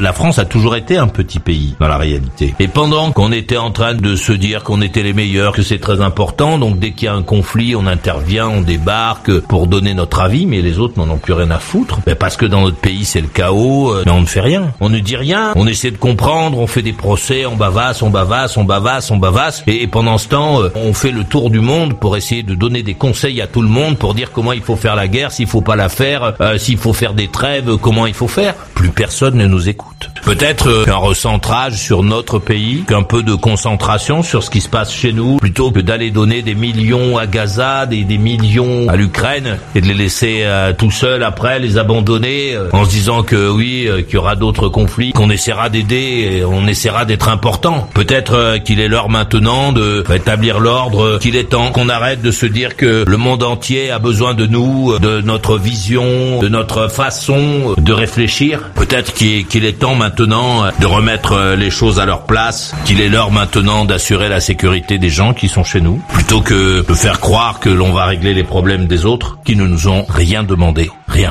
La France a toujours été un petit pays dans la réalité. Et pendant qu'on était en train de se dire qu'on était les meilleurs, que c'est très important, donc dès qu'il y a un conflit, on intervient, on débarque pour donner notre avis, mais les autres n'en ont plus rien à foutre. Mais parce que dans notre pays c'est le chaos, euh, mais on ne fait rien. On ne dit rien. On essaie de comprendre, on fait des procès, on bavasse, on bavasse, on bavasse, on bavasse. Et pendant ce temps, euh, on fait le tour du monde pour essayer de donner des conseils à tout le monde pour dire comment il faut faire la guerre, s'il faut pas la faire, euh, s'il faut faire des trêves, comment il faut faire. Plus personne ne nous écoute. Peut-être euh, qu'un recentrage sur notre pays, qu'un peu de concentration sur ce qui se passe chez nous, plutôt que d'aller donner des millions à Gaza, des, des millions à l'Ukraine, et de les laisser euh, tout seuls après, les abandonner, euh, en se disant que oui, qu'il y aura d'autres conflits, qu'on essaiera d'aider, on essaiera d'être important. Peut-être qu'il est l'heure maintenant de rétablir l'ordre, qu'il est temps qu'on arrête de se dire que le monde entier a besoin de nous, de notre vision, de notre façon de réfléchir. Peut-être qu'il est temps maintenant de remettre euh, les choses à leur place, qu'il est l'heure maintenant d'assurer la sécurité des gens qui sont chez nous, plutôt que de faire croire que l'on va régler les problèmes des autres qui ne nous ont rien demandé. Rien.